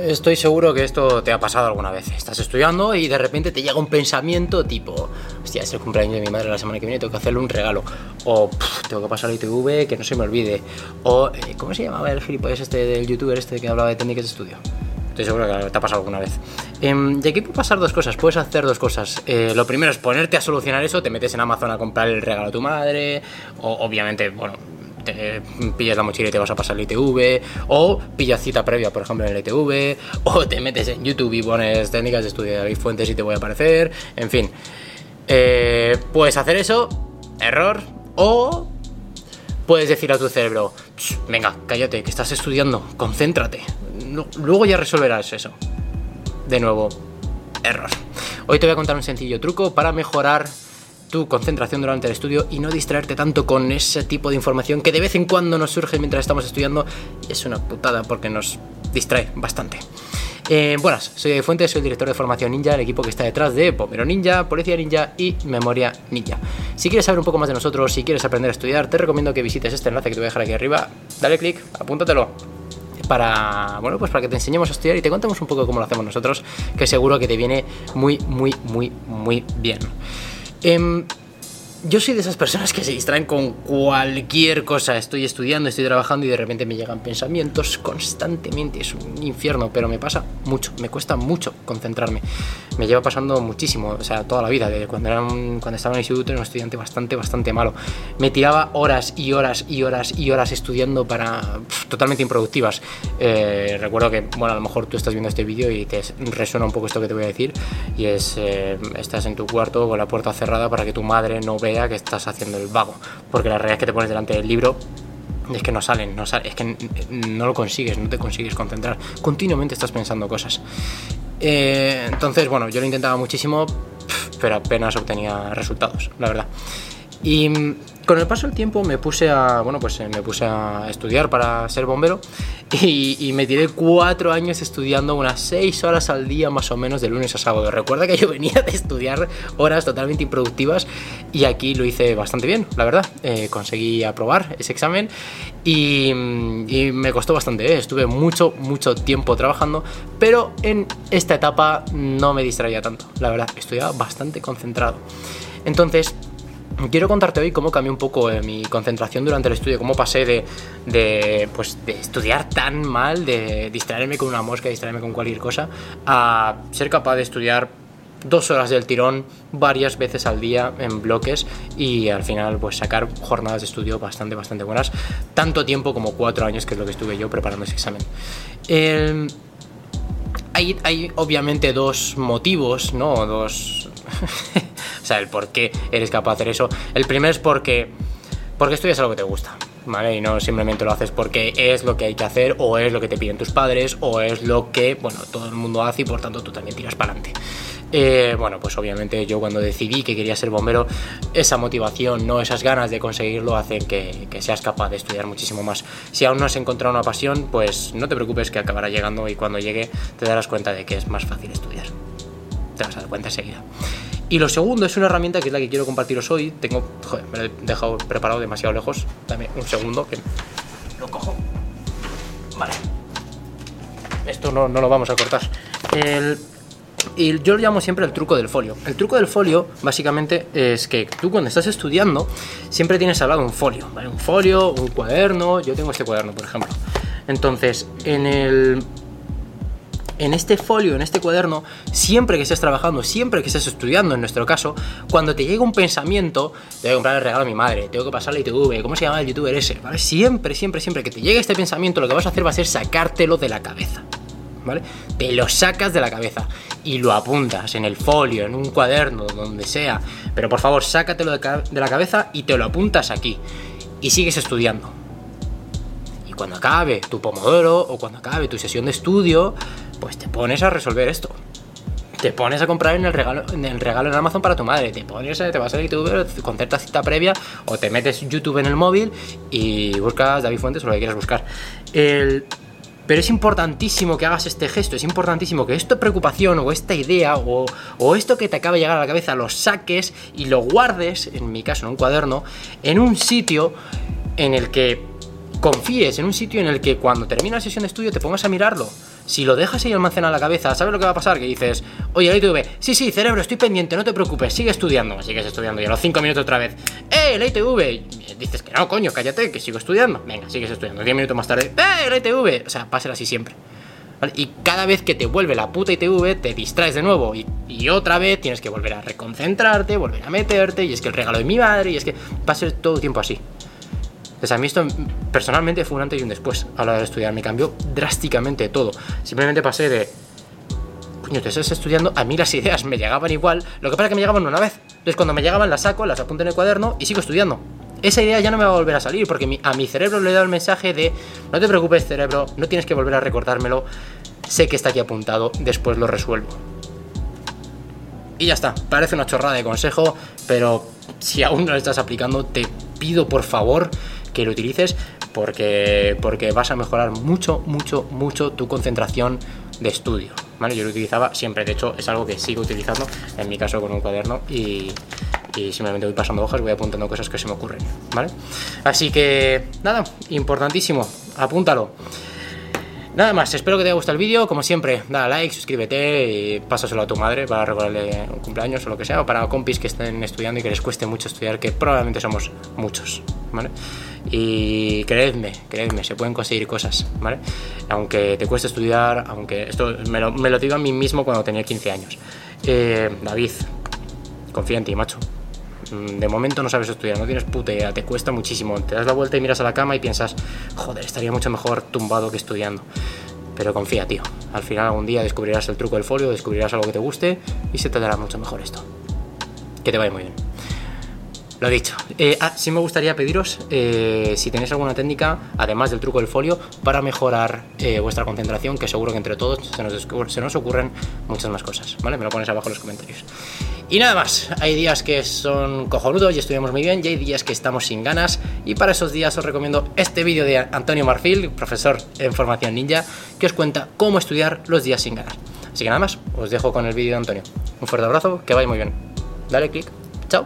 Estoy seguro que esto te ha pasado alguna vez. Estás estudiando y de repente te llega un pensamiento tipo, hostia, es el cumpleaños de mi madre la semana que viene, tengo que hacerle un regalo. O tengo que pasar la ITV, que no se me olvide. O, eh, ¿cómo se llamaba el gilipollas este del youtuber este que hablaba de técnicas de estudio? Estoy seguro que te ha pasado alguna vez. Y aquí puede pasar dos cosas, puedes hacer dos cosas. Eh, lo primero es ponerte a solucionar eso, te metes en Amazon a comprar el regalo a tu madre, o obviamente, bueno, pillas la mochila y te vas a pasar el ITV, o pillas cita previa, por ejemplo, en el ITV, o te metes en YouTube y pones técnicas de estudio de David Fuentes y te voy a aparecer, en fin. Eh, puedes hacer eso, error, o puedes decir a tu cerebro, venga, cállate, que estás estudiando, concéntrate, luego ya resolverás eso. De nuevo, error. Hoy te voy a contar un sencillo truco para mejorar tu concentración durante el estudio y no distraerte tanto con ese tipo de información que de vez en cuando nos surge mientras estamos estudiando es una putada porque nos distrae bastante. Eh, buenas, soy de Fuentes, soy el director de formación ninja, el equipo que está detrás de Pomero Ninja, Policía Ninja y Memoria Ninja. Si quieres saber un poco más de nosotros, si quieres aprender a estudiar, te recomiendo que visites este enlace que te voy a dejar aquí arriba. Dale clic, apúntatelo para, bueno, pues para que te enseñemos a estudiar y te contemos un poco cómo lo hacemos nosotros, que seguro que te viene muy, muy, muy, muy bien. Um, yo soy de esas personas que se distraen con cualquier cosa. Estoy estudiando, estoy trabajando y de repente me llegan pensamientos constantemente. Es un infierno, pero me pasa mucho, me cuesta mucho concentrarme. Me lleva pasando muchísimo, o sea, toda la vida. cuando, era cuando estaba en el instituto era un estudiante bastante, bastante malo. Me tiraba horas y horas y horas y horas estudiando para totalmente improductivas. Eh, recuerdo que, bueno, a lo mejor tú estás viendo este vídeo y te resuena un poco esto que te voy a decir. Y es, eh, estás en tu cuarto con la puerta cerrada para que tu madre no vea que estás haciendo el vago. Porque la realidad es que te pones delante del libro es que no salen, no es que no lo consigues, no te consigues concentrar. Continuamente estás pensando cosas. Eh, entonces, bueno, yo lo intentaba muchísimo, pero apenas obtenía resultados, la verdad. Y mm, con el paso del tiempo me puse a, bueno, pues eh, me puse a estudiar para ser bombero y, me tiré cuatro años estudiando unas seis horas al día más o menos de lunes a sábado. Recuerda que yo venía de estudiar horas totalmente improductivas y aquí lo hice bastante bien, la verdad. Eh, conseguí aprobar ese examen y, mm, me costó bastante. ¿eh? Estuve mucho, mucho tiempo trabajando, pero en esta etapa no me distraía tanto, la verdad. Estudiaba bastante concentrado. Entonces, Quiero contarte hoy cómo cambió un poco eh, mi concentración durante el estudio, cómo pasé de, de, pues, de estudiar tan mal, de distraerme con una mosca, distraerme con cualquier cosa, a ser capaz de estudiar dos horas del tirón varias veces al día en bloques y al final pues sacar jornadas de estudio bastante, bastante buenas, tanto tiempo como cuatro años que es lo que estuve yo preparando ese examen. hay, hay obviamente dos motivos, ¿no? Dos... O sea, el por qué eres capaz de hacer eso. El primero es porque, porque estudias algo que te gusta. ¿Vale? Y no simplemente lo haces porque es lo que hay que hacer, o es lo que te piden tus padres, o es lo que, bueno, todo el mundo hace y por tanto tú también tiras para adelante. Eh, bueno, pues obviamente yo cuando decidí que quería ser bombero, esa motivación, no esas ganas de conseguirlo hacen que, que, seas capaz de estudiar muchísimo más. Si aún no has encontrado una pasión, pues no te preocupes que acabará llegando y cuando llegue te darás cuenta de que es más fácil estudiar. Te vas a dar cuenta enseguida. Y lo segundo es una herramienta que es la que quiero compartiros hoy. Tengo, joder, me lo he dejado preparado demasiado lejos. Dame un segundo que lo cojo. Vale. Esto no, no lo vamos a cortar. El, y yo lo llamo siempre el truco del folio. El truco del folio, básicamente, es que tú cuando estás estudiando, siempre tienes al lado un folio, ¿vale? Un folio, un cuaderno. Yo tengo este cuaderno, por ejemplo. Entonces, en el en este folio, en este cuaderno, siempre que estés trabajando, siempre que estés estudiando, en nuestro caso, cuando te llega un pensamiento, te voy a comprar el regalo a mi madre, tengo que pasar la ITV, ¿cómo se llama el youtuber ese? ¿Vale? Siempre, siempre, siempre que te llegue este pensamiento, lo que vas a hacer va a ser sacártelo de la cabeza. ¿Vale? Te lo sacas de la cabeza y lo apuntas en el folio, en un cuaderno, donde sea. Pero por favor, sácatelo de la cabeza y te lo apuntas aquí. Y sigues estudiando. Y cuando acabe tu pomodoro o cuando acabe tu sesión de estudio, pues te pones a resolver esto. Te pones a comprar en el regalo en, el regalo en Amazon para tu madre. Te pones, te vas a YouTube con cierta cita previa o te metes YouTube en el móvil y buscas David Fuentes o lo que quieras buscar. pero es importantísimo que hagas este gesto, es importantísimo que esta preocupación o esta idea o, o, esto que te acaba de llegar a la cabeza lo saques y lo guardes, en mi caso en un cuaderno, en un sitio en el que confíes, en un sitio en el que cuando termine la sesión de estudio te pongas a mirarlo Si lo dejas ahí almacenado en la cabeza, ¿sabes lo que va a pasar? Que dices, oye, la ITV, sí, sí, cerebro, estoy pendiente, no te preocupes, sigue estudiando. Sigues estudiando y a los 5 minutos otra vez, ¡eh, la ITV! dices que no, coño, cállate, que sigo estudiando. Venga, sigues estudiando. 10 minutos más tarde, ¡eh, la ITV! O sea, pasa así siempre. Y cada vez que te vuelve la puta ITV, te distraes de nuevo. Y, otra vez tienes que volver a reconcentrarte, volver a meterte. Y es que el regalo de mi madre, y es que va a ser todo el tiempo así. Entonces a mí esto personalmente fue un antes y un después a la hora de estudiar. Me cambió drásticamente todo. Simplemente pasé de... Coño, te estás estudiando, a mí las ideas me llegaban igual. Lo que pasa es que me llegaban una vez. Entonces cuando me llegaban las saco, las apunto en el cuaderno y sigo estudiando. Esa idea ya no me va a volver a salir porque a mi cerebro le he dado el mensaje de no te preocupes cerebro, no tienes que volver a recordármelo, sé que está aquí apuntado, después lo resuelvo. Y ya está, parece una chorrada de consejo, pero si aún no lo estás aplicando, te pido por favor que lo utilices porque, porque vas a mejorar mucho, mucho, mucho tu concentración de estudio. ¿vale? Yo lo utilizaba siempre, de hecho es algo que sigo utilizando, en mi caso con un cuaderno y, y simplemente voy pasando hojas, voy apuntando cosas que se me ocurren. ¿vale? Así que nada, importantísimo, apúntalo. Nada más, espero que te haya gustado el vídeo. Como siempre, dale like, suscríbete y pásaselo a tu madre para recordarle un cumpleaños o lo que sea, o para compis que estén estudiando y que les cueste mucho estudiar, que probablemente somos muchos, ¿vale? Y creedme, creedme, se pueden conseguir cosas, ¿vale? Aunque te cueste estudiar, aunque esto me lo, me lo digo a mí mismo cuando tenía 15 años. Eh, David, confía en ti, macho. Mm, de momento no sabes estudiar, no tienes puta idea, te cuesta muchísimo. Te das la vuelta y miras a la cama y piensas, joder, estaría mucho mejor tumbado que estudiando. Pero confía, tío. Al final algún día descubrirás el truco del folio, descubrirás algo que te guste y se te dará mucho mejor esto. Que te vaya muy bien. Lo dicho. Eh, ah, sí me gustaría pediros eh, si tenéis alguna técnica, además del truco del folio, para mejorar eh, vuestra concentración, que seguro que entre todos se nos, se nos ocurren muchas más cosas. ¿Vale? Me lo pones abajo en los comentarios. Y nada más, hay días que son cojonudos y estudiamos muy bien y hay días que estamos sin ganas y para esos días os recomiendo este vídeo de Antonio Marfil, profesor en formación ninja, que os cuenta cómo estudiar los días sin ganas. Así que nada más, os dejo con el vídeo de Antonio. Un fuerte abrazo, que vaya muy bien. Dale click. Chao.